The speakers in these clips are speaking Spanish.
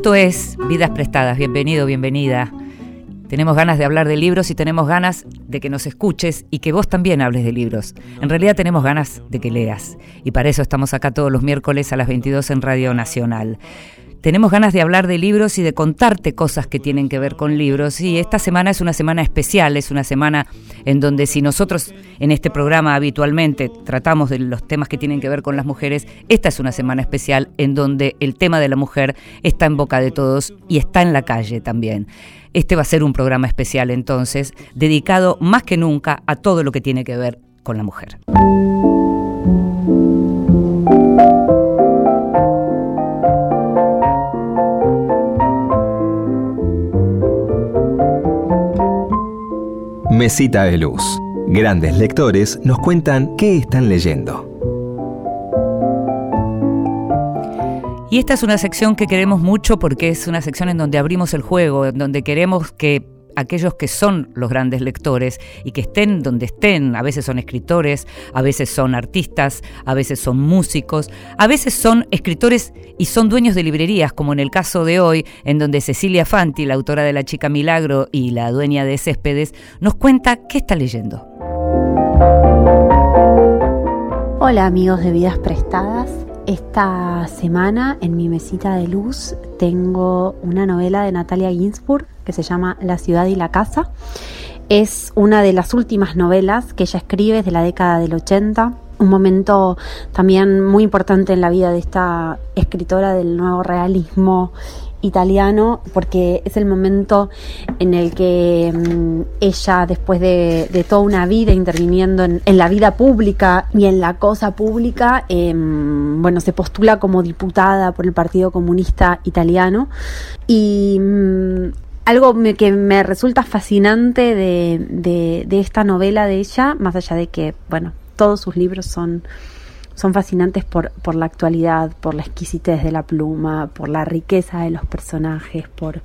Esto es Vidas Prestadas. Bienvenido, bienvenida. Tenemos ganas de hablar de libros y tenemos ganas de que nos escuches y que vos también hables de libros. En realidad tenemos ganas de que leas. Y para eso estamos acá todos los miércoles a las 22 en Radio Nacional. Tenemos ganas de hablar de libros y de contarte cosas que tienen que ver con libros. Y esta semana es una semana especial, es una semana en donde si nosotros en este programa habitualmente tratamos de los temas que tienen que ver con las mujeres, esta es una semana especial en donde el tema de la mujer está en boca de todos y está en la calle también. Este va a ser un programa especial entonces, dedicado más que nunca a todo lo que tiene que ver con la mujer. Mesita de Luz. Grandes lectores nos cuentan qué están leyendo. Y esta es una sección que queremos mucho porque es una sección en donde abrimos el juego, en donde queremos que aquellos que son los grandes lectores y que estén donde estén, a veces son escritores, a veces son artistas, a veces son músicos, a veces son escritores y son dueños de librerías, como en el caso de hoy, en donde Cecilia Fanti, la autora de La Chica Milagro y la dueña de Céspedes, nos cuenta qué está leyendo. Hola amigos de Vidas Prestadas. Esta semana en mi mesita de luz tengo una novela de Natalia Ginsburg que se llama La ciudad y la casa. Es una de las últimas novelas que ella escribe desde la década del 80, un momento también muy importante en la vida de esta escritora del nuevo realismo italiano porque es el momento en el que mm, ella después de, toda una vida interviniendo en, la vida pública y en la cosa pública em, bueno se postula como diputada por el Partido Comunista Italiano. Y mm, algo que me resulta fascinante de, de esta novela de ella más allá de que bueno todos sus libros son son fascinantes por, por la actualidad, por la exquisitez de la pluma, por la riqueza de los personajes, por,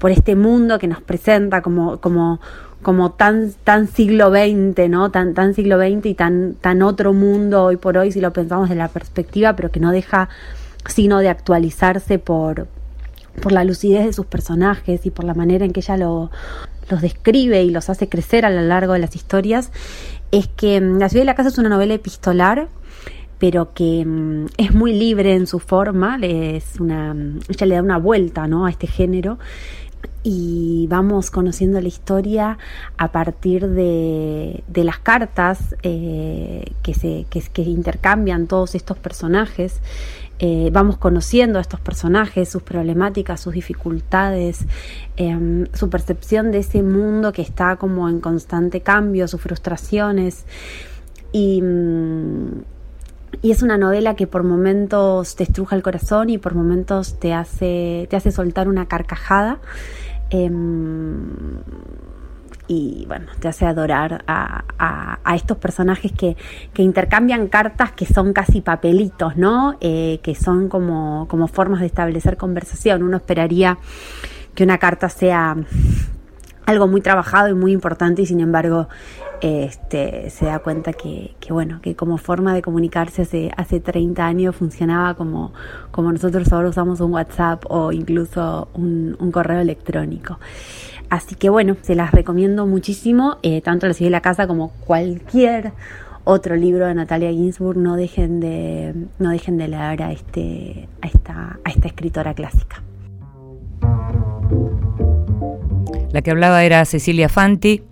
por este mundo que nos presenta como, como, como tan, tan siglo XX, ¿no? Tan, tan siglo XX y tan, tan otro mundo hoy por hoy, si lo pensamos de la perspectiva, pero que no deja sino de actualizarse por, por la lucidez de sus personajes y por la manera en que ella lo, los describe y los hace crecer a lo largo de las historias, es que La ciudad de la casa es una novela epistolar pero que mm, es muy libre en su forma, es una, ella le da una vuelta ¿no? a este género y vamos conociendo la historia a partir de, las cartas eh, que, se, que, intercambian todos estos personajes. Eh, vamos conociendo a estos personajes, sus problemáticas, sus dificultades, em, su percepción de ese mundo que está como en constante cambio, sus frustraciones. Y, mm, y es una novela que por momentos te estruja el corazón y por momentos te hace, te hace soltar una carcajada. Em, y bueno, te hace adorar a, estos personajes que, intercambian cartas que son casi papelitos, ¿no? Eh, que son como, como formas de establecer conversación. Uno esperaría que una carta sea algo muy trabajado y muy importante y sin embargo este, se da cuenta que, bueno, que como forma de comunicarse hace, hace 30 años funcionaba como, como nosotros ahora usamos un WhatsApp o incluso un, correo electrónico. Así que bueno, se las recomiendo muchísimo, eh, tanto La ciudad de la casa como cualquier otro libro de Natalia Ginsburg, no dejen de, no dejen de leer a, este, a, esta, a esta escritora clásica. La que hablaba era Cecilia Fanti,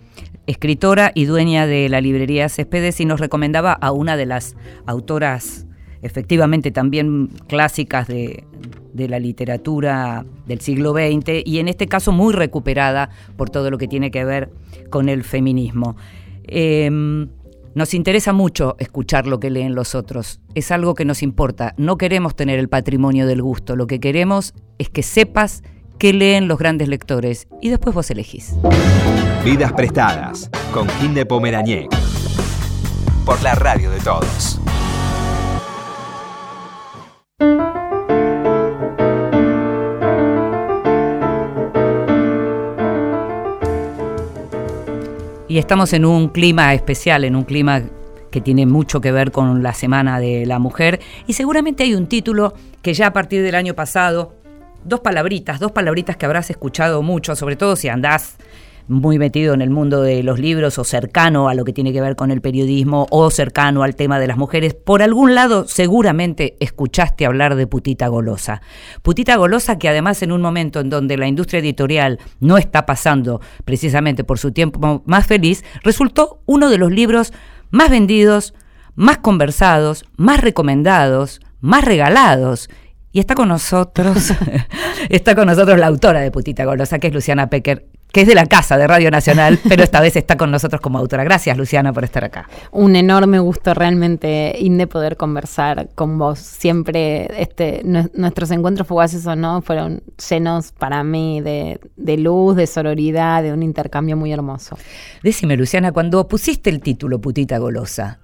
escritora y dueña de la librería Céspedes y nos recomendaba a una de las autoras efectivamente también clásicas de, la literatura del siglo XX y en este caso muy recuperada por todo lo que tiene que ver con el feminismo. Em, nos interesa mucho escuchar lo que leen los otros, es algo que nos importa, no queremos tener el patrimonio del gusto, lo que queremos es que sepas que leen los grandes lectores y después vos elegís. Vidas prestadas con Kim de Pomeraniec. Por la radio de todos. Y estamos en un clima especial, en un clima que tiene mucho que ver con la Semana de la Mujer y seguramente hay un título que ya a partir del año pasado dos palabritas, dos palabritas que habrás escuchado mucho, sobre todo si andás muy metido en el mundo de los libros o cercano a lo que tiene que ver con el periodismo o cercano al tema de las mujeres, por algún lado seguramente escuchaste hablar de Putita Golosa. Putita Golosa que además en un momento en donde la industria editorial no está pasando precisamente por su tiempo más feliz, resultó uno de los libros más vendidos, más conversados, más recomendados, más regalados y está con nosotros, está con nosotros la autora de Putita Golosa, que es Luciana Pecker, que es de la casa de Radio Nacional, pero esta vez está con nosotros como autora. Gracias, Luciana, por estar acá. Un enorme gusto realmente, Inde, poder conversar con vos. Siempre este, nuestros encuentros fugaces o no fueron llenos para mí de, de luz, de sororidad, de un intercambio muy hermoso. Decime, Luciana, cuando pusiste el título Putita Golosa,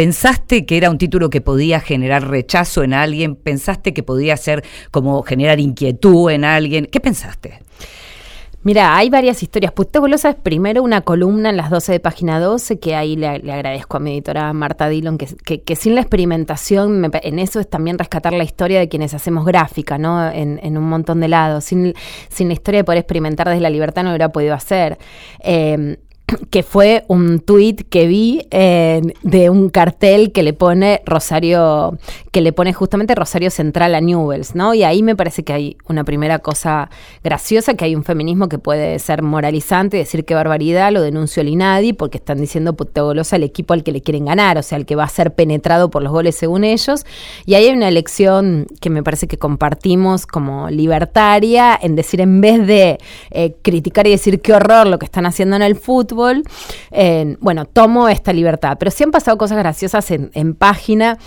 ¿Pensaste que era un título que podía generar rechazo en alguien? ¿Pensaste que podía ser como generar inquietud en alguien? ¿Qué pensaste? Mira, hay varias historias. Putita Golosa es primero una columna en las 12 de página 12, que ahí le, agradezco a mi editora Marta Dillon, que, sin la experimentación, en eso es también rescatar la historia de quienes hacemos gráfica, ¿no? En, un montón de lados. Sin, sin la historia de poder experimentar desde la libertad no hubiera podido hacer. Eh, que fue un tuit que vi de un cartel que le pone Rosario, que le pone justamente Rosario Central a Newells, ¿no? Y ahí me parece que hay una primera cosa graciosa, que hay un feminismo que puede ser moralizante, decir qué barbaridad, lo denunció el INADI, porque están diciendo puta golosa al equipo al que le quieren ganar, o sea, al que va a ser penetrado por los goles según ellos. Y ahí hay una elección que me parece que compartimos como libertaria, en decir, en vez de eh, criticar y decir qué horror lo que están haciendo en el fútbol, bueno, tomo esta libertad. Pero sí han pasado cosas graciosas en, en página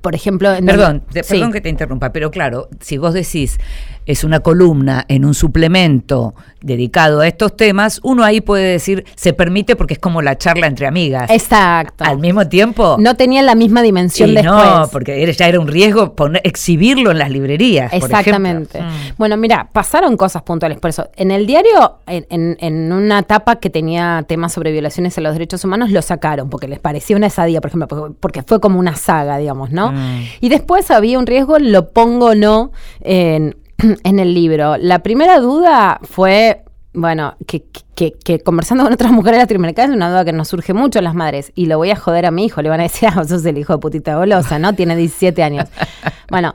por ejemplo, perdón, perdón que te interrumpa, pero claro, si vos decís es una columna en un suplemento dedicado a estos temas, uno ahí puede decir se permite porque es como la charla entre amigas. Exacto. Al mismo tiempo. No tenía la misma dimensión después. No, porque ya era un riesgo poner, exhibirlo en las librerías. Exactamente. Mm. Bueno, mira, pasaron cosas puntuales por eso. En el diario, en, una etapa que tenía temas sobre violaciones a los derechos humanos, lo sacaron porque les parecía una esadía, por ejemplo, porque fue como una saga, digamos, ¿no? Mm. Y después había un riesgo, lo pongo o no en en el libro. La primera duda fue, bueno, que, que, conversando con otras mujeres latinoamericanas es una duda que nos surge mucho a las madres. Y lo voy a joder a mi hijo, le van a decir, ah, sos el hijo de putita golosa, ¿no? Tiene 17 años. Bueno,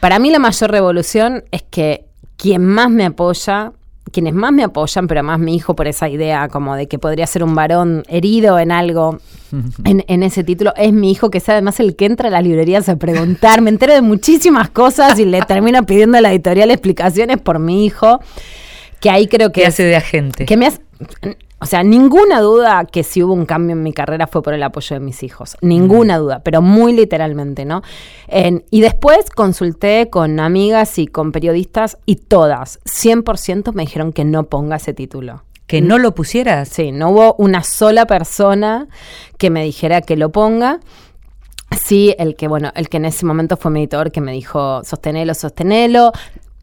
para mí la mayor revolución es que quien más me apoya quienes más me apoyan, pero más mi hijo por esa idea como de que podría ser un varón herido en algo en, ese título, es mi hijo que es además el que entra a las librerías a preguntar, me entero de muchísimas cosas y le termino pidiendo a la editorial explicaciones por mi hijo, que ahí creo que... hace de agente. Que me hace o sea, ninguna duda que si hubo un cambio en mi carrera fue por el apoyo de mis hijos. Ninguna mm. duda, pero muy literalmente, ¿no? y después consulté con amigas y con periodistas y todas, 100% me dijeron que no ponga ese título. ¿Que no lo pusieras? Sí, no hubo una sola persona que me dijera que lo ponga. Sí, el que, bueno, el que en ese momento fue mi editor que me dijo, sostenelo, sostenelo.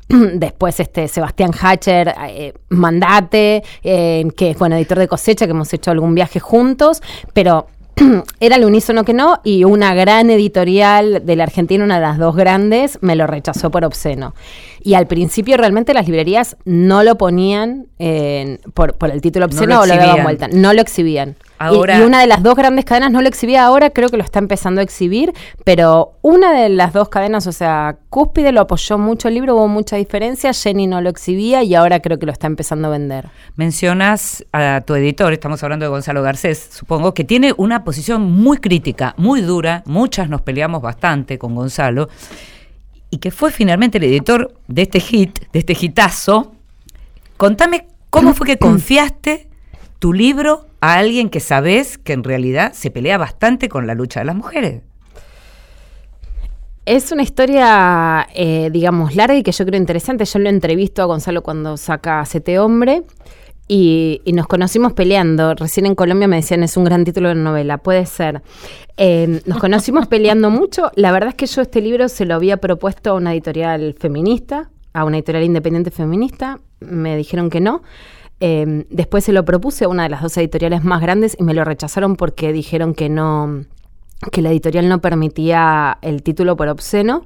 Después este Sebastián Hatcher, eh, Mandate, eh, que es bueno, editor de cosecha, que hemos hecho algún viaje juntos, pero era el unísono que no, y una gran editorial de la Argentina, una de las dos grandes, me lo rechazó por obsceno. Y al principio realmente las librerías no lo ponían por, el título obsceno o lo daban vuelta, no lo exhibían. Y, una de las dos grandes cadenas no lo exhibía ahora, creo que lo está empezando a exhibir, pero una de las dos cadenas, o sea, Cúspide lo apoyó mucho el libro, hubo mucha diferencia, Jenny no lo exhibía y ahora creo que lo está empezando a vender. Mencionas a tu editor, estamos hablando de Gonzalo Garcés, supongo, que tiene una posición muy crítica, muy dura, muchas nos peleamos bastante con Gonzalo y que fue finalmente el editor de este hit, de este hitazo. Contame cómo fue que confiaste tu libro a alguien que sabes que en realidad se pelea bastante con la lucha de las mujeres. Es una historia, eh, digamos, larga y que yo creo interesante. Yo lo entrevisto a Gonzalo cuando saca Sete Hombre y, nos conocimos peleando. Recién en Colombia me decían, es un gran título de novela, puede ser. Em, nos conocimos peleando mucho. La verdad es que yo este libro se lo había propuesto a una editorial feminista, a una editorial independiente feminista. Me dijeron que no. Em, después se lo propuse a una de las dos editoriales más grandes y me lo rechazaron porque dijeron que no, que la editorial no permitía el título por obsceno.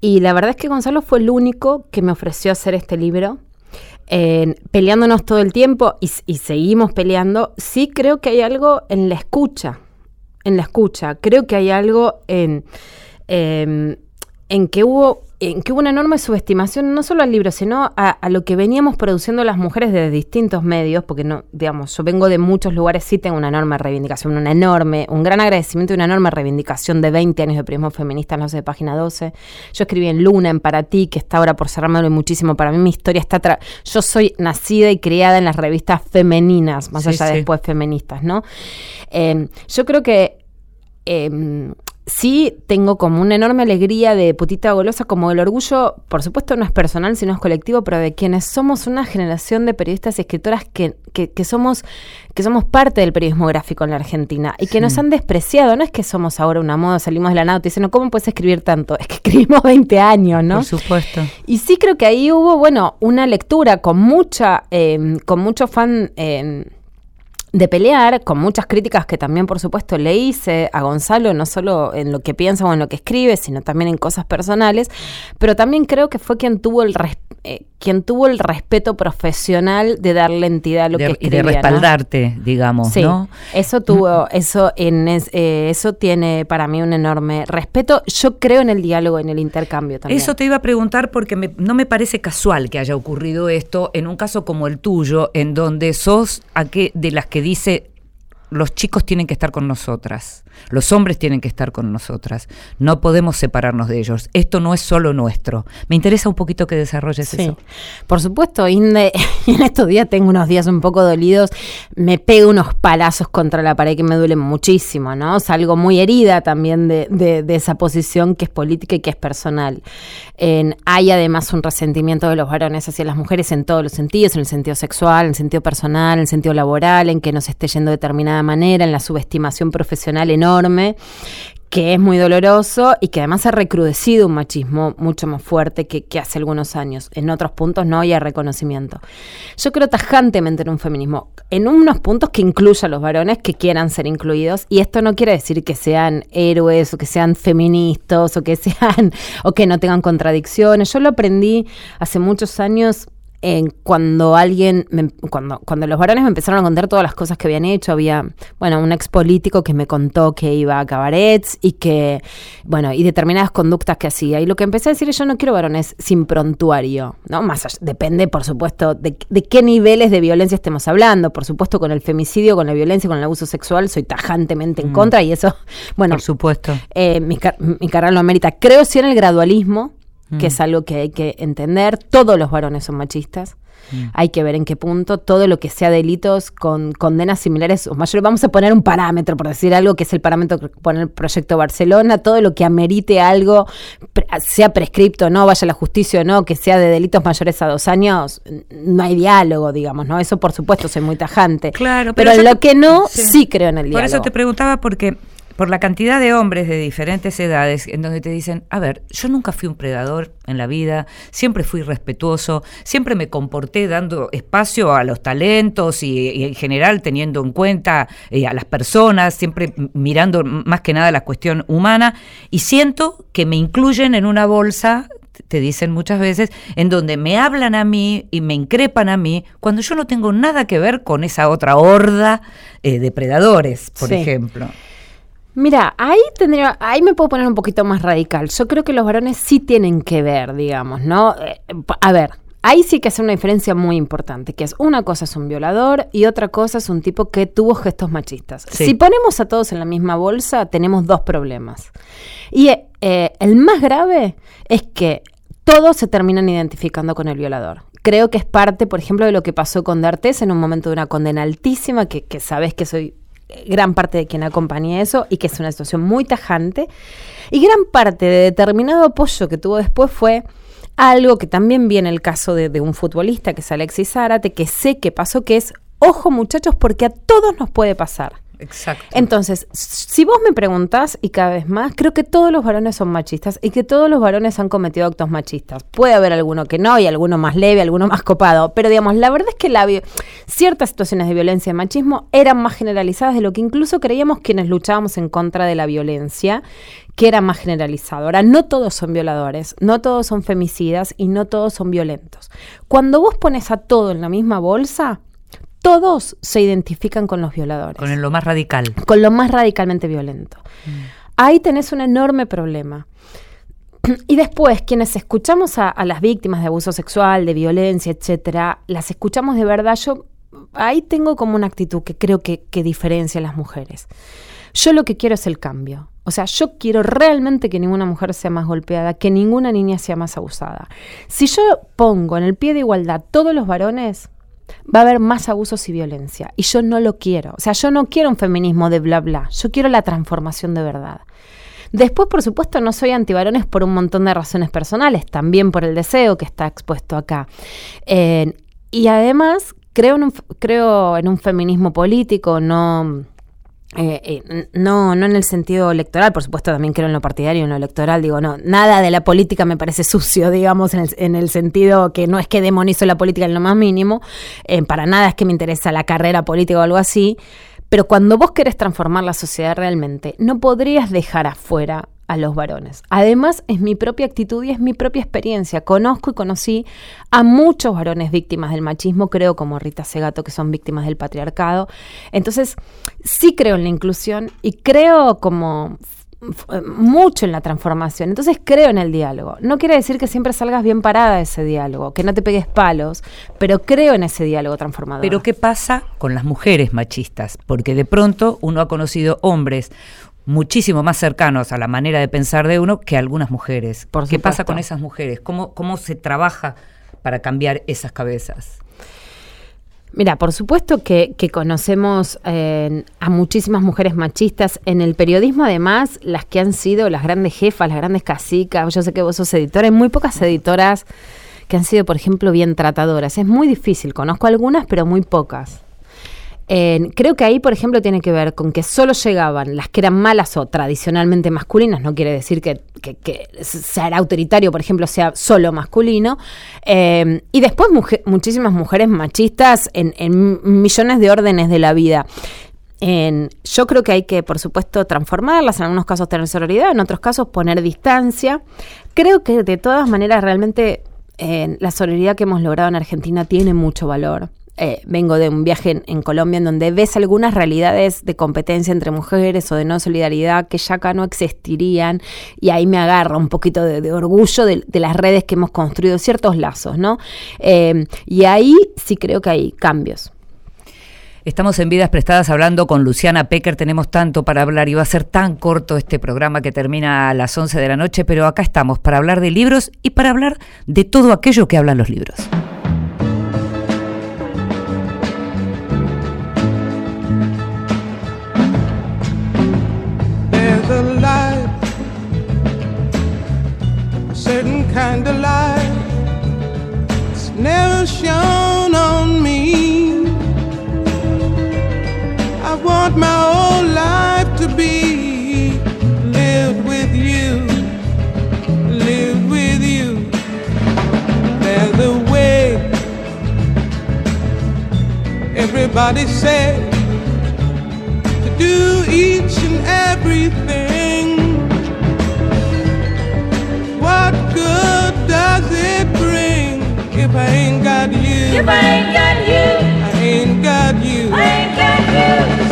Y la verdad es que Gonzalo fue el único que me ofreció hacer este libro. peleándonos todo el tiempo y, seguimos peleando, sí creo que hay algo en la escucha, en la escucha, creo que hay algo en, em, en que hubo en que hubo una enorme subestimación no solo al libro, sino a, lo que veníamos produciendo las mujeres desde distintos medios, porque no, digamos, yo vengo de muchos lugares, sí tengo una enorme reivindicación, una enorme, un gran agradecimiento y una enorme reivindicación de 20 años de periodismo feminista en los de página 12. Yo escribí en Luna, en Para Ti, que está ahora por cerrarme muchísimo. Para mí mi historia está yo soy nacida y criada en las revistas femeninas, más allá de después feministas, ¿no? Eh, yo creo que eh, sí tengo como una enorme alegría de putita golosa, como el orgullo, por supuesto no es personal, sino es colectivo, pero de quienes somos una generación de periodistas y escritoras que, que, somos, que somos parte del periodismo gráfico en la Argentina y que nos han despreciado. No es que somos ahora una moda, salimos de la nada y dicen, no, ¿cómo puedes escribir tanto? Es que escribimos 20 años, ¿no? Por supuesto. Y sí creo que ahí hubo, bueno, una lectura con mucha, eh, con mucho fan. Eh, de pelear, con muchas críticas que también, por supuesto, le hice a Gonzalo, no solo en lo que piensa o en lo que escribe, sino también en cosas personales, pero también creo que fue quien tuvo el, eh, quien tuvo el respeto profesional de darle entidad a lo que escribía. Y de respaldarte, digamos, sí, Eso tuvo, eso, en eh, eso tiene para mí un enorme respeto. Yo creo en el diálogo, en el intercambio también. Eso te iba a preguntar porque no me parece casual que haya ocurrido esto en un caso como el tuyo, en donde sos a que, de las que dice, los chicos tienen que estar con nosotras, los hombres tienen que estar con nosotras, no podemos separarnos de ellos, esto no es solo nuestro. Me interesa un poquito que desarrolles eso. Por supuesto, Inde, en estos días tengo unos días un poco dolidos, me pego unos palazos contra la pared que me duelen muchísimo, ¿no? Salgo muy herida también de, de, esa posición que es política y que es personal. hay además un resentimiento de los varones hacia las mujeres en todos los sentidos, en el sentido sexual, en el sentido personal, en el sentido laboral, en que nos esté yendo determinada manera, en la subestimación profesional enorme, que es muy doloroso y que además ha recrudecido un machismo mucho más fuerte que, hace algunos años. En otros puntos no hay reconocimiento. Yo creo tajantemente en un feminismo, en unos puntos que incluya a los varones que quieran ser incluidos, y esto no quiere decir que sean héroes o que sean feministas o que sean o que no tengan contradicciones. Yo lo aprendí hace muchos años cuando alguien, cuando, cuando los varones me empezaron a contar todas las cosas que habían hecho, había, bueno, un ex político que me contó que iba a cabarets y que, bueno, y determinadas conductas que hacía. Y lo que empecé a decir es, yo no quiero varones sin prontuario, ¿no? Más depende, por supuesto, de, qué niveles de violencia estemos hablando. Por supuesto, con el femicidio, con la violencia, con el abuso sexual, soy tajantemente en mm. contra y eso, bueno. Por supuesto. Eh, mi, mi carrera lo amerita. Creo sí en el gradualismo, que es mm. algo que hay que entender. Todos los varones son machistas. Mm. Hay que ver en qué punto todo lo que sea delitos con condenas similares o mayores. Vamos a poner un parámetro, por decir algo, que es el parámetro que pone el Proyecto Barcelona. Todo lo que amerite algo, sea prescripto o no, vaya a la justicia o no, que sea de delitos mayores a dos años, no hay diálogo, digamos, ¿no? Eso, por supuesto, soy muy tajante. Claro, pero, lo que no, sí. creo en el diálogo. Por eso te preguntaba, porque por la cantidad de hombres de diferentes edades en donde te dicen, a ver, yo nunca fui un predador en la vida, siempre fui respetuoso, siempre me comporté dando espacio a los talentos y, en general teniendo en cuenta eh, a las personas, siempre mirando más que nada la cuestión humana y siento que me incluyen en una bolsa te dicen muchas veces, en donde me hablan a mí y me increpan a mí, cuando yo no tengo nada que ver con esa otra horda eh, de predadores, por ejemplo. Mira, ahí tendría, ahí me puedo poner un poquito más radical. Yo creo que los varones sí tienen que ver, digamos, ¿no? Eh, a ver, ahí sí que hace una diferencia muy importante, que es una cosa es un violador y otra cosa es un tipo que tuvo gestos machistas. Si ponemos a todos en la misma bolsa, tenemos dos problemas. Y eh, el más grave es que todos se terminan identificando con el violador. Creo que es parte, por ejemplo, de lo que pasó con D'Artes en un momento de una condena altísima, que, que sabes que soy gran parte de quien acompañé eso y que es una situación muy tajante. Y gran parte de determinado apoyo que tuvo después fue algo que también viene el caso de, un futbolista que es Alexis Zárate, que sé que pasó, que es, ojo muchachos, porque a todos nos puede pasar. Exacto. Entonces, si vos me preguntás, y cada vez más, creo que todos los varones son machistas y que todos los varones han cometido actos machistas. Puede haber alguno que no y alguno más leve, alguno más copado, pero digamos, la verdad es que la ciertas situaciones de violencia y machismo eran más generalizadas de lo que incluso creíamos quienes luchábamos en contra de la violencia, que era más generalizado. Ahora, no todos son violadores, no todos son femicidas y no todos son violentos. Cuando vos pones a todo en la misma bolsa, todos se identifican con los violadores. Con lo más radical. Con lo más radicalmente violento. Mm. Ahí tenés un enorme problema. Y después, quienes escuchamos a, las víctimas de abuso sexual, de violencia, etcétera, las escuchamos de verdad. Yo ahí tengo como una actitud que creo que, que diferencia a las mujeres. Yo lo que quiero es el cambio. O sea, yo quiero realmente que ninguna mujer sea más golpeada, que ninguna niña sea más abusada. Si yo pongo en el pie de igualdad todos los varones, va a haber más abusos y violencia. Y yo no lo quiero. O sea, yo no quiero un feminismo de bla bla. Yo quiero la transformación de verdad. Después, por supuesto, no soy antivarones por un montón de razones personales, también por el deseo que está expuesto acá. Eh, y además, creo en, un, creo en un feminismo político, no eh, eh, no, no en el sentido electoral, por supuesto también creo en lo partidario, en lo electoral, digo, no, nada de la política me parece sucio, digamos, en el, en el sentido que no es que demonizo la política en lo más mínimo, eh, para nada es que me interesa la carrera política o algo así, pero cuando vos querés transformar la sociedad realmente, no podrías dejar afuera a los varones. Además, es mi propia actitud y es mi propia experiencia. Conozco y conocí a muchos varones víctimas del machismo, creo como Rita Segato, que son víctimas del patriarcado. Entonces, sí creo en la inclusión y creo como mucho en la transformación. Entonces creo en el diálogo. No quiere decir que siempre salgas bien parada de ese diálogo, que no te pegues palos, pero creo en ese diálogo transformador. Pero ¿qué pasa con las mujeres machistas? Porque de pronto uno ha conocido hombres muchísimo más cercanos a la manera de pensar de uno que algunas mujeres. ¿Qué pasa con esas mujeres? ¿Cómo, ¿Cómo se trabaja para cambiar esas cabezas? Mira, por supuesto que, conocemos eh, a muchísimas mujeres machistas. En el periodismo, además, las que han sido las grandes jefas, las grandes casicas, yo sé que vos sos editora, hay muy pocas editoras que han sido, por ejemplo, bien tratadoras. Es muy difícil, conozco algunas, pero muy pocas creo que ahí, por ejemplo, tiene que ver con que solo llegaban las que eran malas o tradicionalmente masculinas, no quiere decir que, ser autoritario, por ejemplo, sea solo masculino, eh, y después muchísimas mujeres machistas en, millones de órdenes de la vida. yo creo que hay que, por supuesto, transformarlas, en algunos casos tener sororidad, en otros casos poner distancia. Creo que de todas maneras realmente la sororidad que hemos logrado en Argentina tiene mucho valor. Eh, vengo de un viaje en, Colombia en donde ves algunas realidades de competencia entre mujeres o de no solidaridad que ya acá no existirían y ahí me agarra un poquito de, orgullo de, las redes que hemos construido, ciertos lazos, ¿no? Eh, y ahí sí creo que hay cambios. Estamos en Vidas Prestadas hablando con Luciana Pecker, tenemos tanto para hablar y va a ser tan corto este programa que termina a las 11 de la noche, pero acá estamos para hablar de libros y para hablar de todo aquello que hablan los libros. Kind of light it's never shone on me. I want my whole life to be lived with you, lived with you. There's a way everybody said to do each and everything what good does it bring if I ain't got you? If I ain't got you, I ain't got you. I ain't got you. You,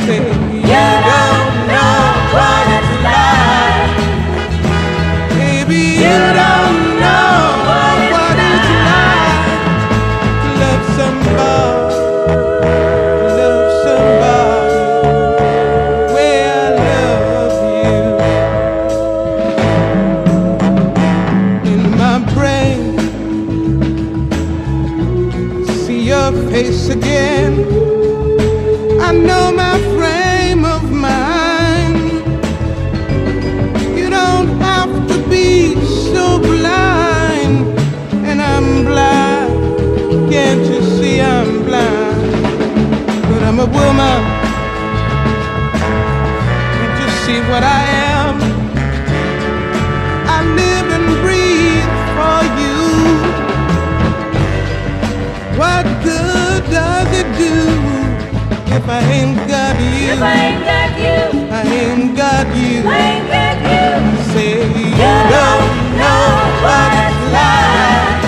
I ain't got you? If I ain't got you, I ain't got you. I ain't got you. Say you don't know what it's like.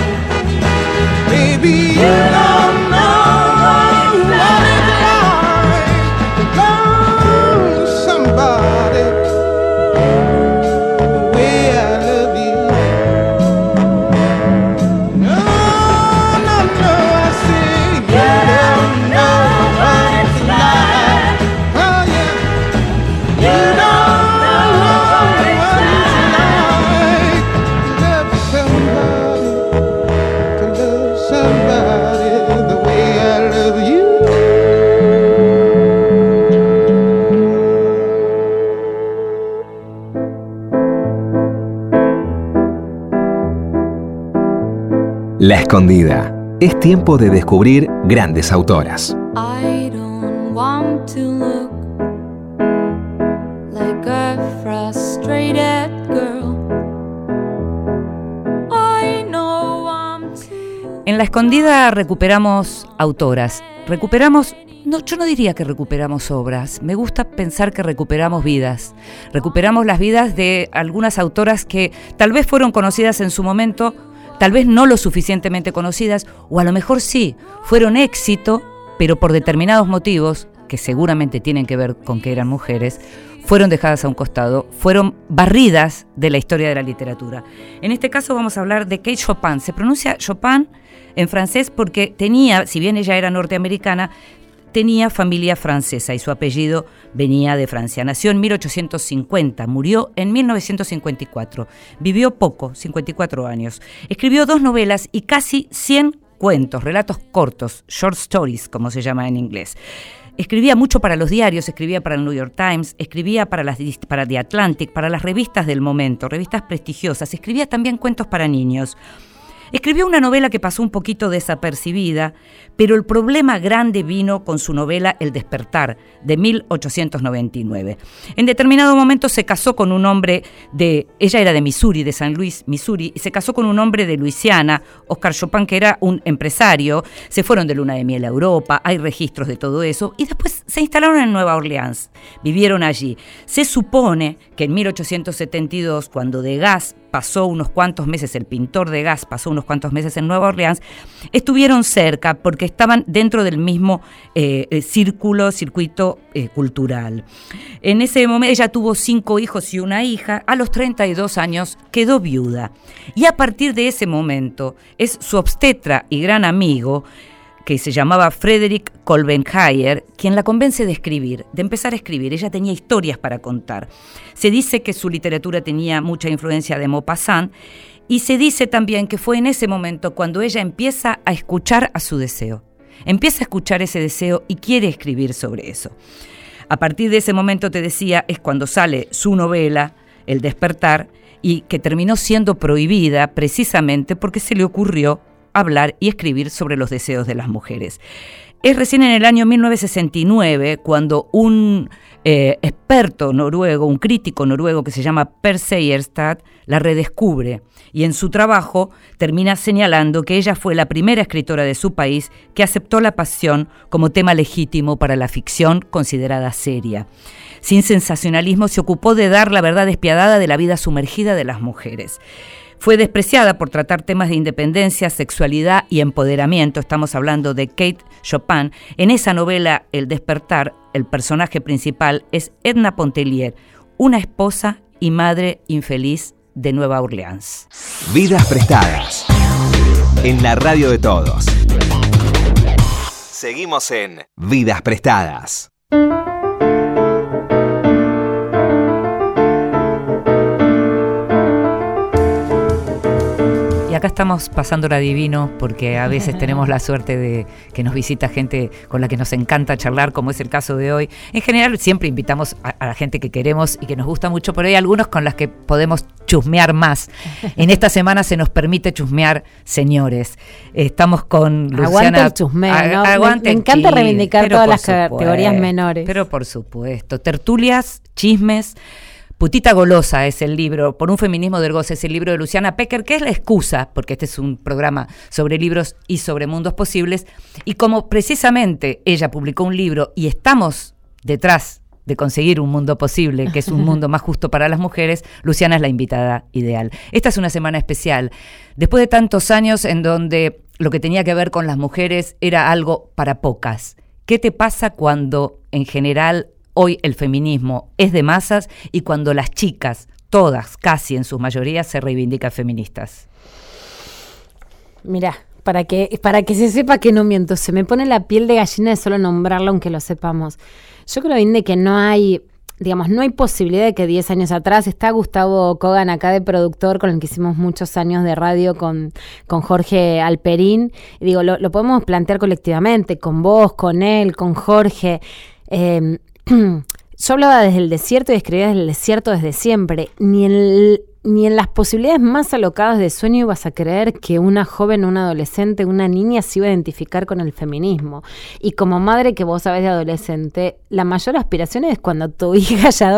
Baby, you don't know Escondida. Es tiempo de descubrir grandes autoras. I don't want to look like a frustrated girl. I know I'm too. En la escondida recuperamos autoras, recuperamos, no, yo no diría que recuperamos obras, me gusta pensar que recuperamos vidas, recuperamos las vidas de algunas autoras que tal vez fueron conocidas en su momento, tal vez no lo suficientemente conocidas, o a lo mejor sí, fueron éxito, pero por determinados motivos, que seguramente tienen que ver con que eran mujeres, fueron dejadas a un costado, fueron barridas de la historia de la literatura. En este caso vamos a hablar de Kate Chopin. Se pronuncia Chopin en francés porque tenía, si bien ella era norteamericana, tenía familia francesa y su apellido venía de Francia. Nació en 1850, murió en 1954. Vivió poco, 54 años. Escribió dos novelas y casi 100 cuentos, relatos cortos, short stories, como se llama en inglés. Escribía mucho para los diarios, escribía para el New York Times, escribía para, las, para The Atlantic, para las revistas del momento, revistas prestigiosas, escribía también cuentos para niños. Escribió una novela que pasó un poquito desapercibida, pero el problema grande vino con su novela El despertar, de 1899. En determinado momento se casó con un hombre de, ella era de Missouri, de San Luis, Missouri, y se casó con un hombre de Luisiana, Oscar Chopin, que era un empresario, se fueron de luna de miel a Europa, hay registros de todo eso, y después se instalaron en Nueva Orleans, vivieron allí. Se supone que en 1872, cuando Degas pasó unos cuantos meses, el pintor de gas pasó unos cuantos meses en Nueva Orleans, estuvieron cerca porque estaban dentro del mismo eh, eh, círculo, circuito eh, cultural. En ese momento ella tuvo cinco hijos y una hija, a los 32 años quedó viuda. Y a partir de ese momento es su obstetra y gran amigo, que se llamaba Frederick Kolbenheyer, quien la convence de escribir, de empezar a escribir. Ella tenía historias para contar. Se dice que su literatura tenía mucha influencia de Maupassant y se dice también que fue en ese momento cuando ella empieza a escuchar a su deseo. Empieza a escuchar ese deseo y quiere escribir sobre eso. A partir de ese momento, te decía, es cuando sale su novela, El despertar, y que terminó siendo prohibida precisamente porque se le ocurrió hablar y escribir sobre los deseos de las mujeres. Es recién en el año 1969 cuando un eh, experto noruego, un crítico noruego que se llama Per Seierstad, la redescubre y en su trabajo termina señalando que ella fue la primera escritora de su país que aceptó la pasión como tema legítimo para la ficción considerada seria. Sin sensacionalismo se ocupó de dar la verdad despiadada de la vida sumergida de las mujeres. Fue despreciada por tratar temas de independencia, sexualidad y empoderamiento. Estamos hablando de Kate Chopin. En esa novela, El despertar, el personaje principal es Edna Pontelier, una esposa y madre infeliz de Nueva Orleans. Vidas prestadas. En la radio de todos. Seguimos en Vidas prestadas. Acá estamos pasándola divino porque a veces tenemos la suerte de que nos visita gente con la que nos encanta charlar, como es el caso de hoy. En general siempre invitamos a, a la gente que queremos y que nos gusta mucho, pero hay algunos con las que podemos chusmear más. En esta semana se nos permite chusmear, señores. Estamos con Luciana. Aguante el chusmeo, A- ¿no? Me- aguante me el encanta reivindicar todas las categorías menores. Pero por supuesto. Tertulias, chismes. Putita Golosa es el libro, por un feminismo del goce, es el libro de Luciana Pecker, que es la excusa, porque este es un programa sobre libros y sobre mundos posibles, y como precisamente ella publicó un libro y estamos detrás de conseguir un mundo posible, que es un mundo más justo para las mujeres, Luciana es la invitada ideal. Esta es una semana especial. Después de tantos años en donde lo que tenía que ver con las mujeres era algo para pocas, ¿qué te pasa cuando en general hoy el feminismo es de masas y cuando las chicas, todas, casi en su mayoría, se reivindican feministas? Mirá, para que, para que se sepa que no miento, se me pone la piel de gallina de solo nombrarlo, aunque lo sepamos. Yo creo, bien de que no hay, digamos, no hay posibilidad de que 10 años atrás está Gustavo Kogan acá de productor, con el que hicimos muchos años de radio con, con Jorge Alperín. Y digo, lo, lo podemos plantear colectivamente, con vos, con él, con Jorge. Eh, yo hablaba desde el desierto y escribía desde el desierto desde siempre. Ni el- ni en las posibilidades más alocadas de sueño ibas a creer que una joven, una adolescente, una niña se iba a identificar con el feminismo. Y como madre que vos sabés de adolescente, la mayor aspiración es cuando tu hija ya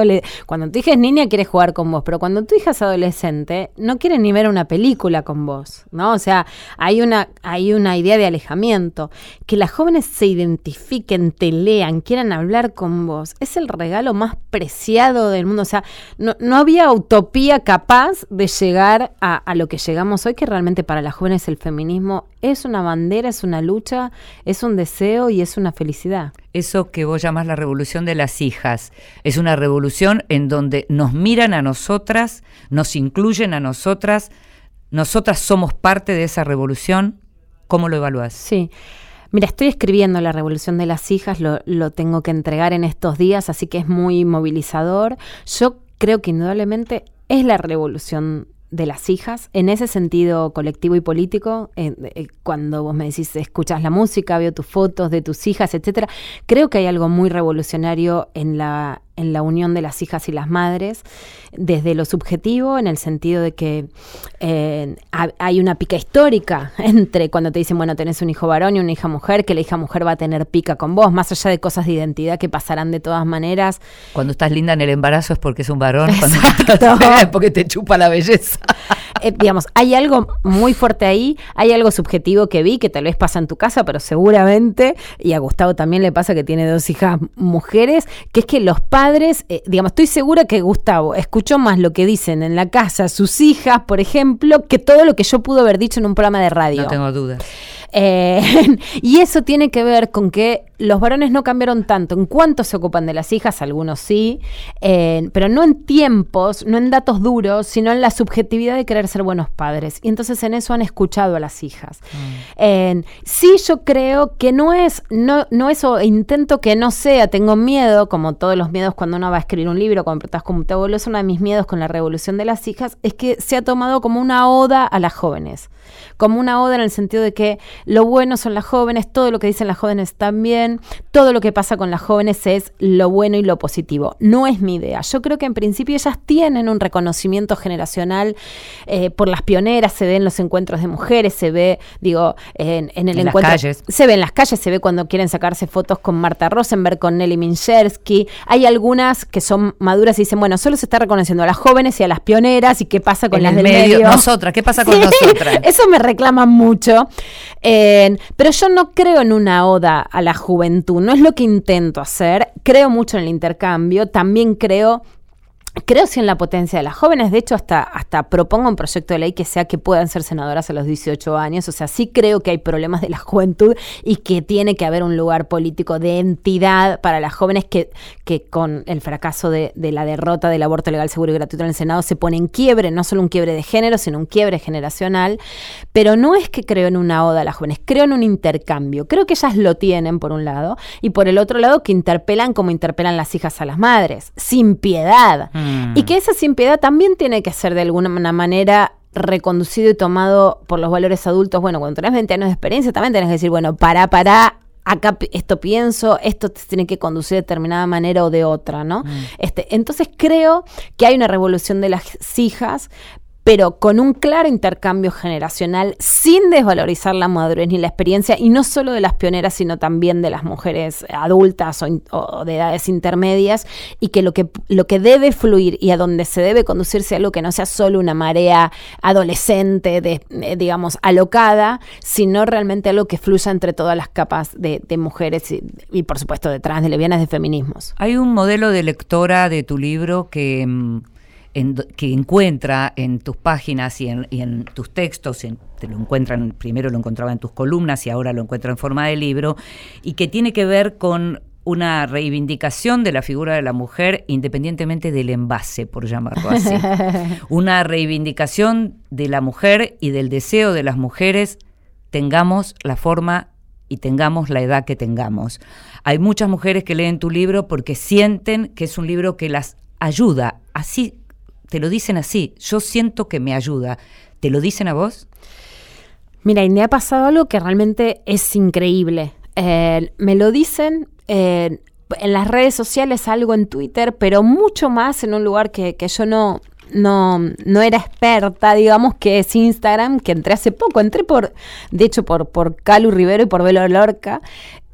cuando tu hija es niña quiere jugar con vos, pero cuando tu hija es adolescente no quiere ni ver una película con vos, ¿no? O sea, hay una hay una idea de alejamiento, que las jóvenes se identifiquen, te lean, quieran hablar con vos, es el regalo más preciado del mundo, o sea, no, no había utopía capaz de llegar a, a lo que llegamos hoy, que realmente para las jóvenes el feminismo es una bandera, es una lucha, es un deseo y es una felicidad. Eso que vos llamas la revolución de las hijas, es una revolución en donde nos miran a nosotras, nos incluyen a nosotras, nosotras somos parte de esa revolución. ¿Cómo lo evalúas? Sí. Mira, estoy escribiendo La Revolución de las Hijas, lo, lo tengo que entregar en estos días, así que es muy movilizador. Yo creo que indudablemente es la revolución de las hijas, en ese sentido colectivo y político, eh, eh, cuando vos me decís, escuchas la música, veo tus fotos de tus hijas, etcétera, creo que hay algo muy revolucionario en la, en la unión de las hijas y las madres, desde lo subjetivo, en el sentido de que eh, ha- hay una pica histórica entre cuando te dicen, bueno, tenés un hijo varón y una hija mujer, que la hija mujer va a tener pica con vos, más allá de cosas de identidad que pasarán de todas maneras. Cuando estás linda en el embarazo es porque es un varón, cuando Exacto. es porque te chupa la belleza. Eh, digamos, hay algo muy fuerte ahí, hay algo subjetivo que vi, que tal vez pasa en tu casa, pero seguramente, y a Gustavo también le pasa que tiene dos hijas mujeres, que es que los padres, eh, digamos, estoy segura que Gustavo escuchó más lo que dicen en la casa sus hijas, por ejemplo, que todo lo que yo pude haber dicho en un programa de radio. No tengo dudas. Eh, y eso tiene que ver con que los varones no cambiaron tanto. En cuánto se ocupan de las hijas, algunos sí, eh, pero no en tiempos, no en datos duros, sino en la subjetividad de querer ser buenos padres. Y entonces en eso han escuchado a las hijas. Eh, sí, yo creo que no es, no, no eso, intento que no sea, tengo miedo, como todos los miedos cuando uno va a escribir un libro, cuando estás como te es uno de mis miedos con la revolución de las hijas, es que se ha tomado como una oda a las jóvenes. Como una oda en el sentido de que lo bueno son las jóvenes, todo lo que dicen las jóvenes también, todo lo que pasa con las jóvenes es lo bueno y lo positivo. No es mi idea. Yo creo que en principio ellas tienen un reconocimiento generacional eh, por las pioneras, se ve en los encuentros de mujeres, se ve, digo, en, en el En las calles. Se ve en las calles, se ve cuando quieren sacarse fotos con Marta Rosenberg, con Nelly Minchersky. Hay algunas que son maduras y dicen, bueno, solo se está reconociendo a las jóvenes y a las pioneras y qué pasa con En las el del medio, medio. nosotras, ¿qué pasa con Sí, nosotras? Eso me reclaman mucho. Eh, pero yo no creo en una oda a la juventud, no es lo que intento hacer. Creo mucho en el intercambio, también creo Creo sí en la potencia de las jóvenes, de hecho hasta, hasta propongo un proyecto de ley que sea que puedan ser senadoras a los 18 años, o sea, sí creo que hay problemas de la juventud y que tiene que haber un lugar político de entidad para las jóvenes que, que con el fracaso de, de la derrota del aborto legal, seguro y gratuito en el Senado se pone en quiebre, no solo un quiebre de género, sino un quiebre generacional, pero no es que creo en una oda a las jóvenes, creo en un intercambio, creo que ellas lo tienen por un lado y por el otro lado que interpelan como interpelan las hijas a las madres, sin piedad. Mm. Y que esa sin piedad también tiene que ser de alguna manera reconducido y tomado por los valores adultos, bueno, cuando tenés 20 años de experiencia también tenés que decir, bueno, para, para, acá esto pienso, esto te tiene que conducir de determinada manera o de otra, ¿no? Este, entonces creo que hay una revolución de las hijas, pero con un claro intercambio generacional, sin desvalorizar la madurez ni la experiencia, y no solo de las pioneras, sino también de las mujeres adultas o, de edades intermedias, y que lo, que lo que debe fluir y a donde se debe conducirse algo que no sea solo una marea adolescente, eh, digamos, alocada, sino realmente algo que fluya entre todas las capas de, de mujeres y, y, por supuesto, detrás de lesbianas de feminismos. Hay un modelo de lectora de tu libro que, mm, en que encuentra en tus páginas y en, y en tus textos, en- te lo encuentran, primero lo encontraba en tus columnas y ahora lo encuentro en forma de libro, y que tiene que ver con una reivindicación de la figura de la mujer independientemente del envase, por llamarlo así. una reivindicación de la mujer y del deseo de las mujeres tengamos la forma y tengamos la edad que tengamos. Hay muchas mujeres que leen tu libro porque sienten que es un libro que las ayuda. Así, te lo dicen así, yo siento que me ayuda. ¿Te lo dicen a vos? Mira, y me ha pasado algo que realmente es increíble. Eh, me lo dicen eh, en las redes sociales, algo en Twitter, pero mucho más en un lugar que, que yo no, no, no era experta, digamos, que es Instagram, que entré hace poco. Entré por, de hecho, por, por Calu Rivero y por Velo Lorca.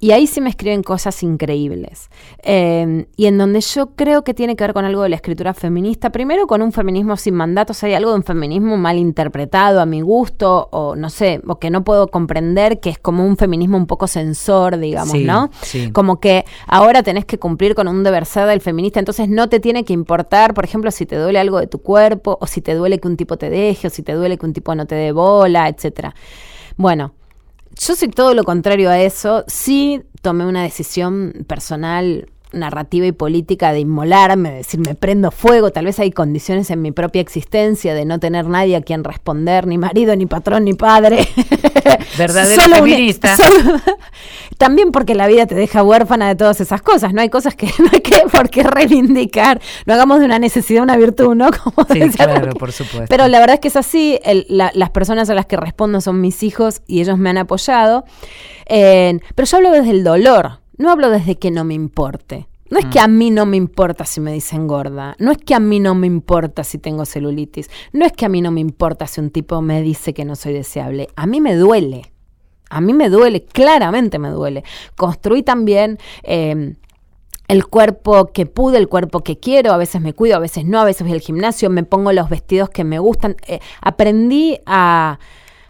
Y ahí sí me escriben cosas increíbles. Eh, y en donde yo creo que tiene que ver con algo de la escritura feminista. Primero con un feminismo sin mandatos. Hay algo de un feminismo mal interpretado a mi gusto, o no sé, o que no puedo comprender, que es como un feminismo un poco censor, digamos, Sí, ¿no? sí. Como que ahora tenés que cumplir con un deber ser del feminista, entonces no te tiene que importar, por ejemplo, si te duele algo de tu cuerpo, o si te duele que un tipo te deje, o si te duele que un tipo no te dé bola, etcétera. Bueno, yo soy todo lo contrario a eso. Sí tomé una decisión personal, narrativa y política de inmolarme, de decir, me prendo fuego. Tal vez hay condiciones en mi propia existencia de no tener nadie a quien responder, ni marido, ni patrón, ni padre. Solo un- feminista. solo- También porque la vida te deja huérfana de todas esas cosas. No hay cosas que no hay que por qué reivindicar. No hagamos de una necesidad una virtud, ¿no? Como Sí, decía claro, por supuesto. Pero la verdad es que es así. el- la- las personas a las que respondo son mis hijos y ellos me han apoyado. Eh, pero yo hablo desde el dolor, no hablo desde que no me importe. No es que a mí no me importa si me dicen gorda, no es que a mí no me importa si tengo celulitis, no es que a mí no me importa si un tipo me dice que no soy deseable, a mí me duele. A mí me duele, claramente me duele. Construí también eh, el cuerpo que pude, el cuerpo que quiero, a veces me cuido, a veces no, a veces voy al gimnasio, me pongo los vestidos que me gustan. Eh, aprendí a,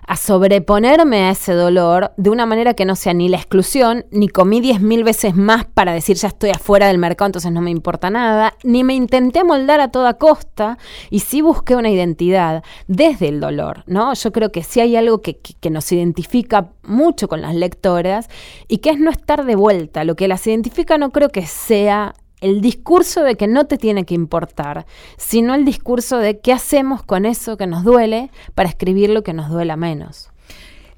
a sobreponerme a ese dolor de una manera que no sea ni la exclusión, ni comí diez mil veces más para decir ya estoy afuera del mercado, entonces no me importa nada, ni me intenté moldar a toda costa y sí busqué una identidad desde el dolor, ¿no? Yo creo que sí hay algo que, que- que nos identifica mucho con las lectoras y que es no estar de vuelta. Lo que las identifica no creo que sea el discurso de que no te tiene que importar, sino el discurso de qué hacemos con eso que nos duele para escribir lo que nos duela menos.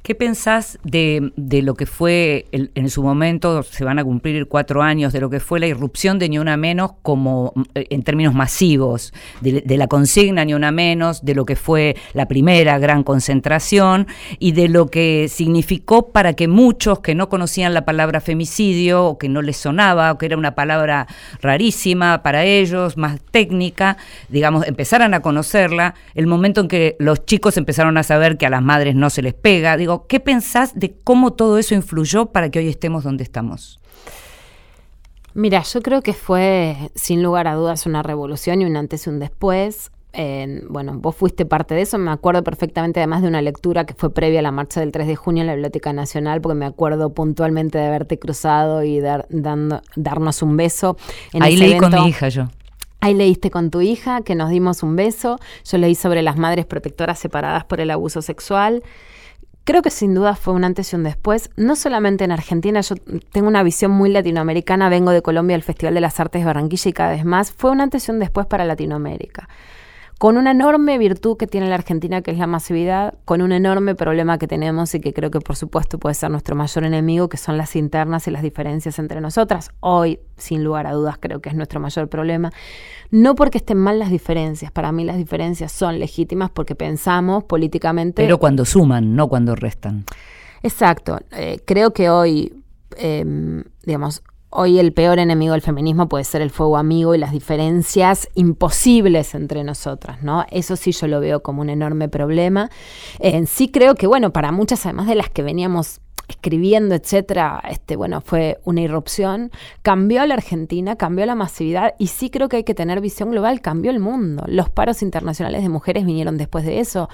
¿Qué pensás de, de lo que fue en su momento, se van a cumplir cuatro años, de lo que fue la irrupción de Ni Una Menos como eh, en términos masivos, de, de la consigna Ni Una Menos, de lo que fue la primera gran concentración y de lo que significó para que muchos que no conocían la palabra femicidio o que no les sonaba o que era una palabra rarísima para ellos, más técnica, digamos, empezaran a conocerla, el momento en que los chicos empezaron a saber que a las madres no se les pega, digo, ¿qué pensás de cómo todo eso influyó para que hoy estemos donde estamos? Mira, yo creo que fue, sin lugar a dudas, una revolución y un antes y un después. Eh, bueno, vos fuiste parte de eso, me acuerdo perfectamente además de una lectura que fue previa a la marcha del 3 de junio en la Biblioteca Nacional, porque me acuerdo puntualmente de haberte cruzado y dar, dando, darnos un beso. En Ahí ese leí con mi hija yo. Ahí leíste con tu hija, que nos dimos un beso. Yo leí sobre las madres protectoras separadas por el abuso sexual. Creo que sin duda fue un antes y un después, no solamente en Argentina, yo tengo una visión muy latinoamericana, vengo de Colombia al Festival de las Artes de Barranquilla y cada vez más, fue un antes y un después para Latinoamérica. Con una enorme virtud que tiene la Argentina, que es la masividad, con un enorme problema que tenemos y que creo que por supuesto puede ser nuestro mayor enemigo, que son las internas y las diferencias entre nosotras. Hoy, sin lugar a dudas, creo que es nuestro mayor problema. No porque estén mal las diferencias, para mí las diferencias son legítimas porque pensamos políticamente... Pero cuando suman, no cuando restan. Exacto. Eh, creo que hoy, eh, digamos, hoy el peor enemigo del feminismo puede ser el fuego amigo y las diferencias imposibles entre nosotras, ¿no? Eso sí yo lo veo como un enorme problema. Sí creo que, bueno, para muchas, además de las que veníamos escribiendo, etcétera, este, bueno, fue una irrupción, cambió la Argentina, cambió la masividad y sí creo que hay que tener visión global, cambió el mundo. Los paros internacionales de mujeres vinieron después de eso.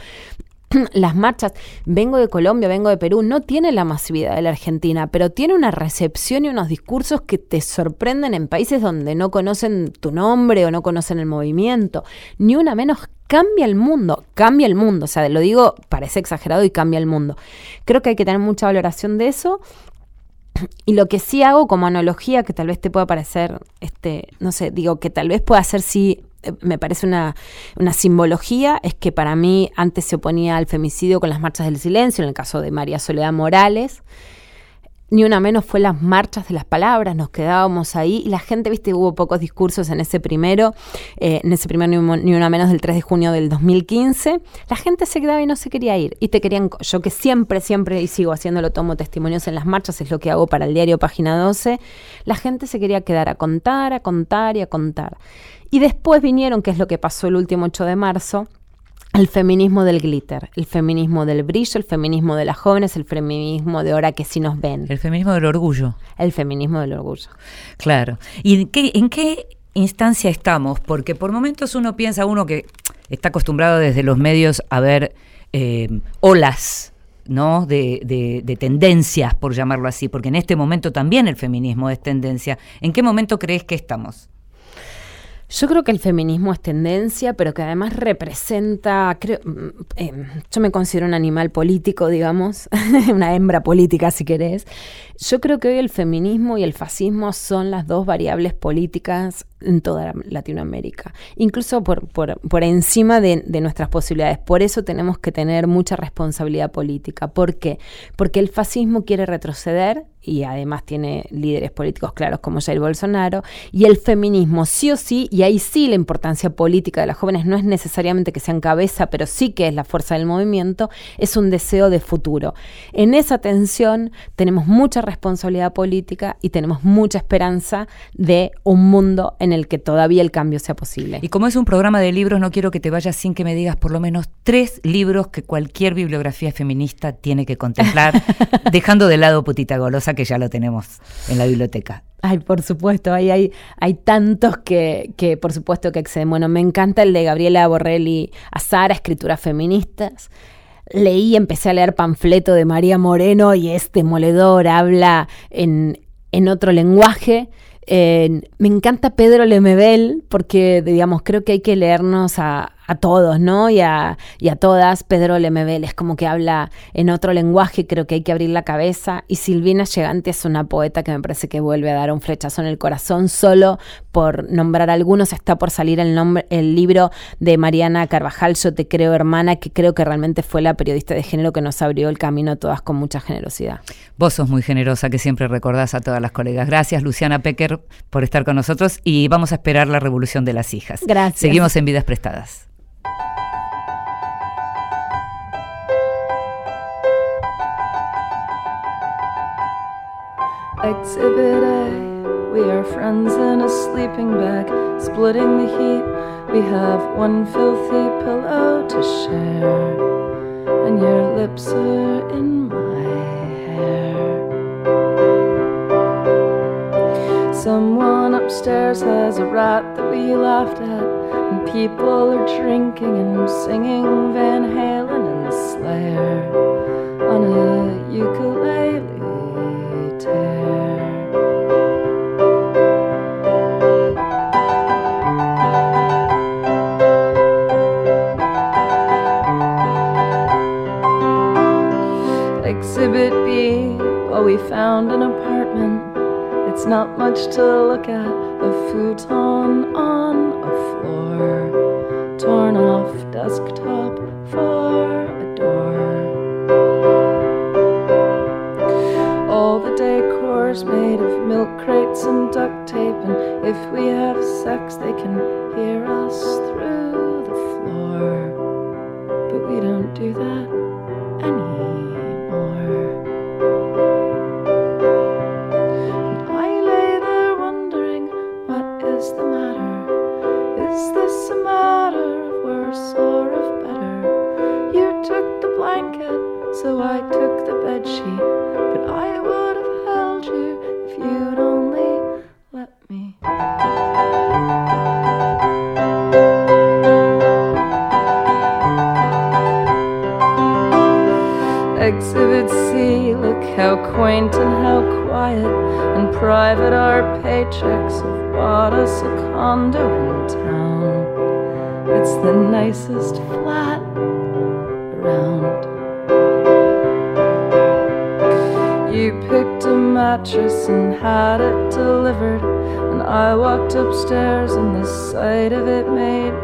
Las marchas, vengo de Colombia, vengo de Perú, no tiene la masividad de la Argentina, pero tiene una recepción y unos discursos que te sorprenden en países donde no conocen tu nombre o no conocen el movimiento. Ni una menos cambia el mundo, cambia el mundo, o sea, lo digo, parece exagerado y cambia el mundo. Creo que hay que tener mucha valoración de eso. Y lo que sí hago como analogía, que tal vez te pueda parecer, este, no sé, digo que tal vez pueda ser sí, eh, me parece una, una simbología, es que para mí antes se oponía al femicidio con las marchas del silencio, en el caso de María Soledad Morales. Ni una menos fue las marchas de las palabras, nos quedábamos ahí y la gente, viste, hubo pocos discursos en ese primero, eh, en ese primer ni, un- ni una menos del 3 de junio del 2015. La gente se quedaba y no se quería ir. Y te querían, yo que siempre, siempre, y sigo haciéndolo, tomo testimonios en las marchas, es lo que hago para el diario Página 12, la gente se quería quedar a contar, a contar y a contar. Y después vinieron, que es lo que pasó el último 8 de marzo, el feminismo del glitter, el feminismo del brillo, el feminismo de las jóvenes, el feminismo de ahora que sí nos ven, El feminismo del orgullo. el feminismo del orgullo. Claro. ¿Y en qué, en qué instancia estamos? Porque por momentos uno piensa, uno que está acostumbrado desde los medios a ver eh, olas. ¿no? De, de- de tendencias, por llamarlo así, porque en este momento también el feminismo es tendencia. ¿En qué momento crees que estamos? Yo creo que el feminismo es tendencia, pero que además representa, creo, mm, eh, yo me considero un animal político, digamos, una hembra política si querés. Yo creo que hoy el feminismo y el fascismo son las dos variables políticas en toda Latinoamérica, incluso por, por, por encima de, nuestras posibilidades. Por eso tenemos que tener mucha responsabilidad política. ¿Por qué? Porque el fascismo quiere retroceder y además tiene líderes políticos claros como Jair Bolsonaro, y el feminismo sí o sí, y ahí sí la importancia política de las jóvenes no es necesariamente que sean cabeza, pero sí que es la fuerza del movimiento, es un deseo de futuro. En esa tensión tenemos mucha responsabilidad política y tenemos mucha esperanza de un mundo en el que todavía el cambio sea posible. Y como es un programa de libros, no quiero que te vayas sin que me digas por lo menos tres libros que cualquier bibliografía feminista tiene que contemplar, dejando de lado Putita Golosa, que ya lo tenemos en la biblioteca. Ay, por supuesto, ahí hay, hay tantos que, que por supuesto que exceden. Bueno, me encanta el de Gabriela Borrelli Azara, Escrituras Feministas. Leí, empecé a leer panfleto de María Moreno y es demoledor, habla en, otro lenguaje. Eh, me encanta Pedro Lemebel porque, digamos, creo que hay que leernos a, a todos, ¿no? Y a, y a todas. Pedro Lemebel es como que habla en otro lenguaje, creo que hay que abrir la cabeza. Y Silvina Llegante es una poeta que me parece que vuelve a dar un flechazo en el corazón. Solo por nombrar algunos, está por salir el, nombre, el libro de Mariana Carvajal, Yo te creo hermana, que creo que realmente fue la periodista de género que nos abrió el camino a todas con mucha generosidad. Vos sos muy generosa, que siempre recordás a todas las colegas. Gracias, Luciana Pecker, por estar con nosotros y vamos a esperar la revolución de las hijas. Gracias. Seguimos en Vidas Prestadas. Exhibit A, we are friends in a sleeping bag, splitting the heat. We have one filthy pillow to share, and your lips are in my hair. Someone upstairs has a rat that we laughed at, and people are drinking and singing Van Halen and Slayer on a ukulele tear. we found an apartment. It's not much to look at, a futon on a floor, torn off desktop for a door. All the decor's made of milk crates and duct tape, and if we have sex, they can hear us through the floor. But we don't do that anymore. but I would have held you if you'd only let me. Exhibit C, look how quaint and how quiet and private our paychecks have bought us a condo in town. It's the nicest flat and had it delivered. And I walked upstairs, and the sight of it made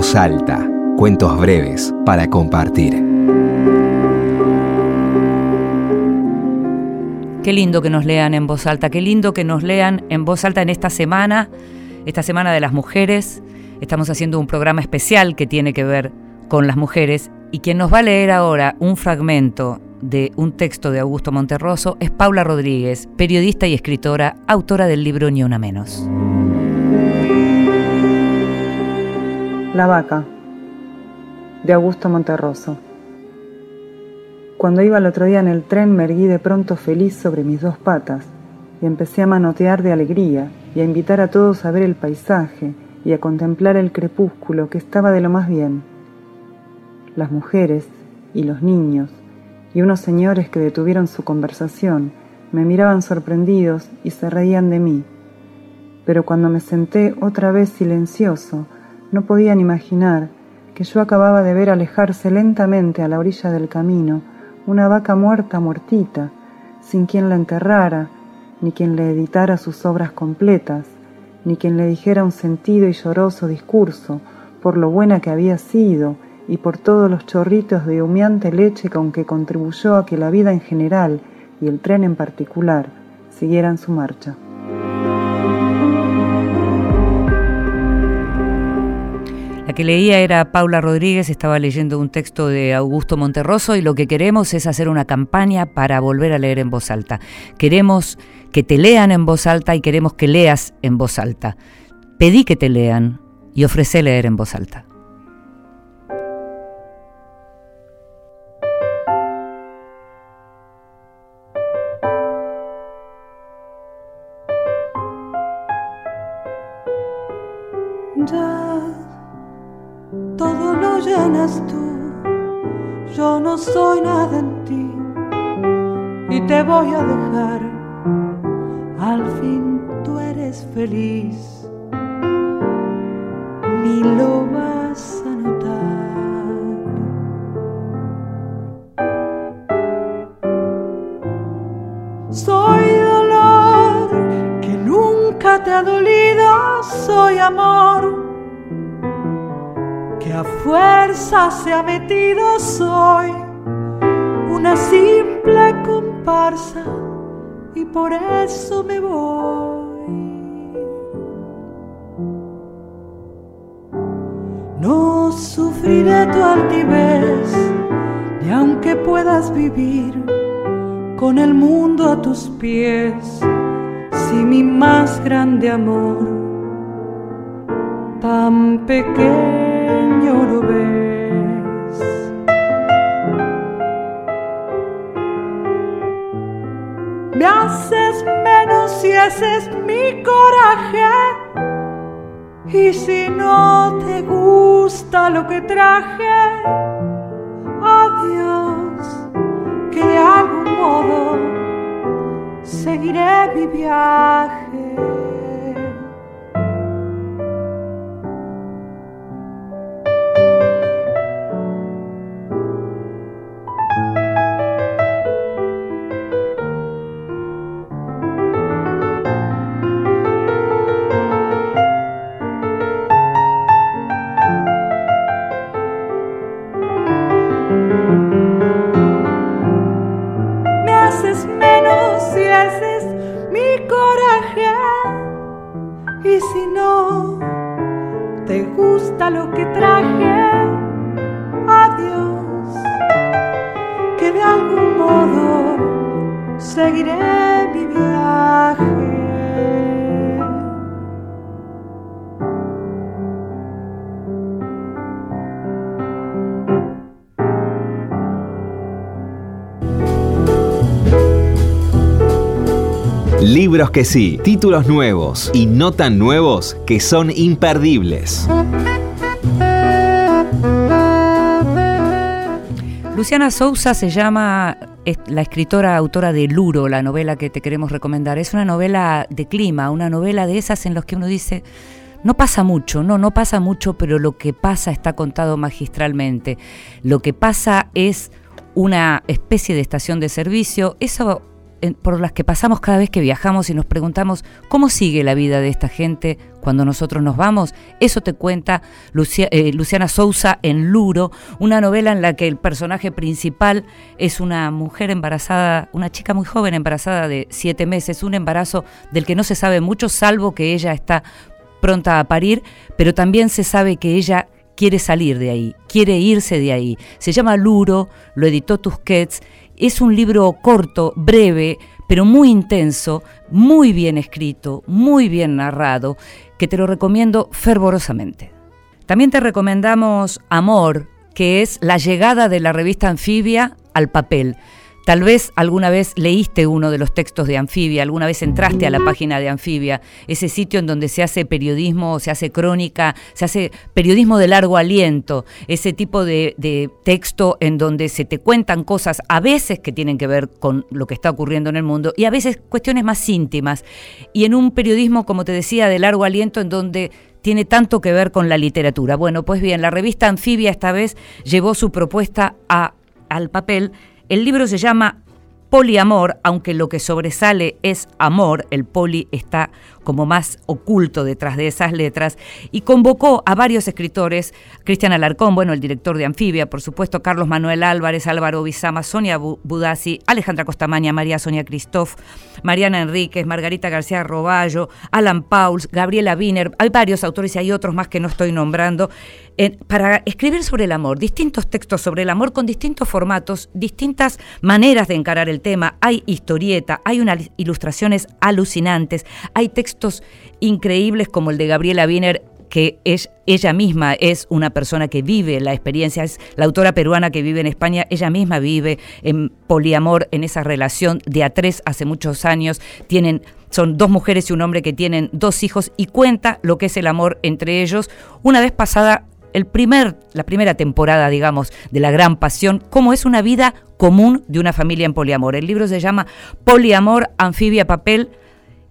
voz alta, cuentos breves para compartir. Qué lindo que nos lean en voz alta, qué lindo que nos lean en voz alta en esta semana, esta semana de las mujeres. Estamos haciendo un programa especial que tiene que ver con las mujeres y quien nos va a leer ahora un fragmento de un texto de Augusto Monterroso es Paula Rodríguez, periodista y escritora, autora del libro Ni una menos. La vaca, de Augusto Monterroso. Cuando iba el otro día en el tren me erguí de pronto feliz sobre mis dos patas y empecé a manotear de alegría y a invitar a todos a ver el paisaje y a contemplar el crepúsculo que estaba de lo más bien. Las mujeres y los niños y unos señores que detuvieron su conversación me miraban sorprendidos y se reían de mí. Pero cuando me senté otra vez silencioso, no podían imaginar que yo acababa de ver alejarse lentamente a la orilla del camino una vaca muerta muertita, sin quien la enterrara, ni quien le editara sus obras completas, ni quien le dijera un sentido y lloroso discurso por lo buena que había sido y por todos los chorritos de humeante leche con que contribuyó a que la vida en general y el tren en particular siguieran su marcha. La que leía era Paula Rodríguez, estaba leyendo un texto de Augusto Monterroso y lo que queremos es hacer una campaña para volver a leer en voz alta. Queremos que te lean en voz alta y queremos que leas en voz alta. Pedí que te lean y ofrecé leer en voz alta. Seguiré mi viaje. Que sí, títulos nuevos y no tan nuevos que son imperdibles. Luciana Sousa se llama la escritora autora de Luro, la novela que te queremos recomendar. Es una novela de clima, una novela de esas en las que uno dice, no pasa mucho, no, no pasa mucho, pero lo que pasa está contado magistralmente. Lo que pasa es una especie de estación de servicio. Eso por las que pasamos cada vez que viajamos y nos preguntamos cómo sigue la vida de esta gente cuando nosotros nos vamos. Eso te cuenta eh, Luciana Sousa en Luro, una novela en la que el personaje principal es una mujer embarazada, una chica muy joven embarazada de siete meses, un embarazo del que no se sabe mucho, salvo que ella está pronta a parir, pero también se sabe que ella quiere salir de ahí, quiere irse de ahí. Se llama Luro, lo editó Tusquets, es un libro corto, breve, pero muy intenso, muy bien escrito, muy bien narrado, que te lo recomiendo fervorosamente. También te recomendamos Amor, que es la llegada de la revista Anfibia al papel. Tal vez alguna vez leíste uno de los textos de Anfibia, alguna vez entraste a la página de Anfibia, ese sitio en donde se hace periodismo, se hace crónica, se hace periodismo de largo aliento, ese tipo de, de texto en donde se te cuentan cosas a veces que tienen que ver con lo que está ocurriendo en el mundo y a veces cuestiones más íntimas. Y en un periodismo, como te decía, de largo aliento en donde tiene tanto que ver con la literatura. Bueno, pues bien, la revista Anfibia esta vez llevó su propuesta a, al papel. El libro se llama Poliamor, aunque lo que sobresale es amor, el poli está como más oculto detrás de esas letras, y convocó a varios escritores, Cristian Alarcón, bueno, el director de Anfibia, por supuesto, Carlos Manuel Álvarez, Álvaro Bizama, Sonia Bu- Budassi, Alejandra Costamaña, María Sonia Cristof, Mariana Enríquez, Margarita García Roballo, Alan Pauls, Gabriela Wiener, hay varios autores y hay otros más que no estoy nombrando, para escribir sobre el amor, distintos textos sobre el amor con distintos formatos, distintas maneras de encarar el tema. Hay historieta, hay unas ilustraciones alucinantes, hay textos increíbles como el de Gabriela Wiener que es, ella misma es una persona que vive la experiencia, es la autora peruana que vive en España, ella misma vive en poliamor, en esa relación de a tres hace muchos años, tienen, son dos mujeres y un hombre que tienen dos hijos y cuenta lo que es el amor entre ellos, una vez pasada el primer, la primera temporada, digamos, de La Gran Pasión, cómo es una vida común de una familia en poliamor. El libro se llama Poliamor, Anfibia, Papel,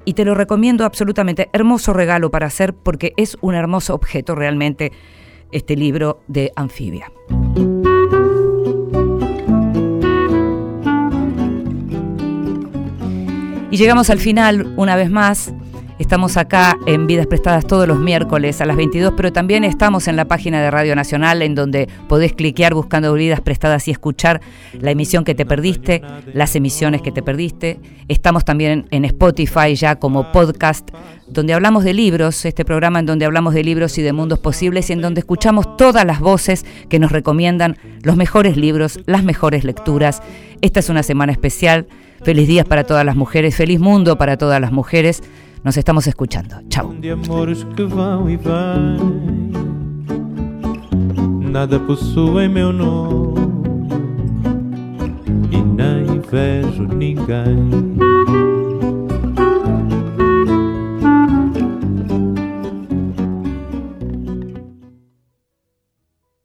y te lo recomiendo absolutamente. Hermoso regalo para hacer porque es un hermoso objeto realmente este libro de Anfibia. Y llegamos al final una vez más. Estamos acá en Vidas Prestadas todos los miércoles a las 22, pero también estamos en la página de Radio Nacional en donde podés cliquear buscando Vidas Prestadas y escuchar la emisión que te perdiste, las emisiones que te perdiste. Estamos también en Spotify ya como podcast, donde hablamos de libros, este programa en donde hablamos de libros y de mundos posibles y en donde escuchamos todas las voces que nos recomiendan los mejores libros, las mejores lecturas. Esta es una semana especial. Feliz días para todas las mujeres, feliz mundo para todas las mujeres. Nos estamos escuchando. Chao. de amores que vão e vêm. Nada possuem meu nome e nem vejo ninguém.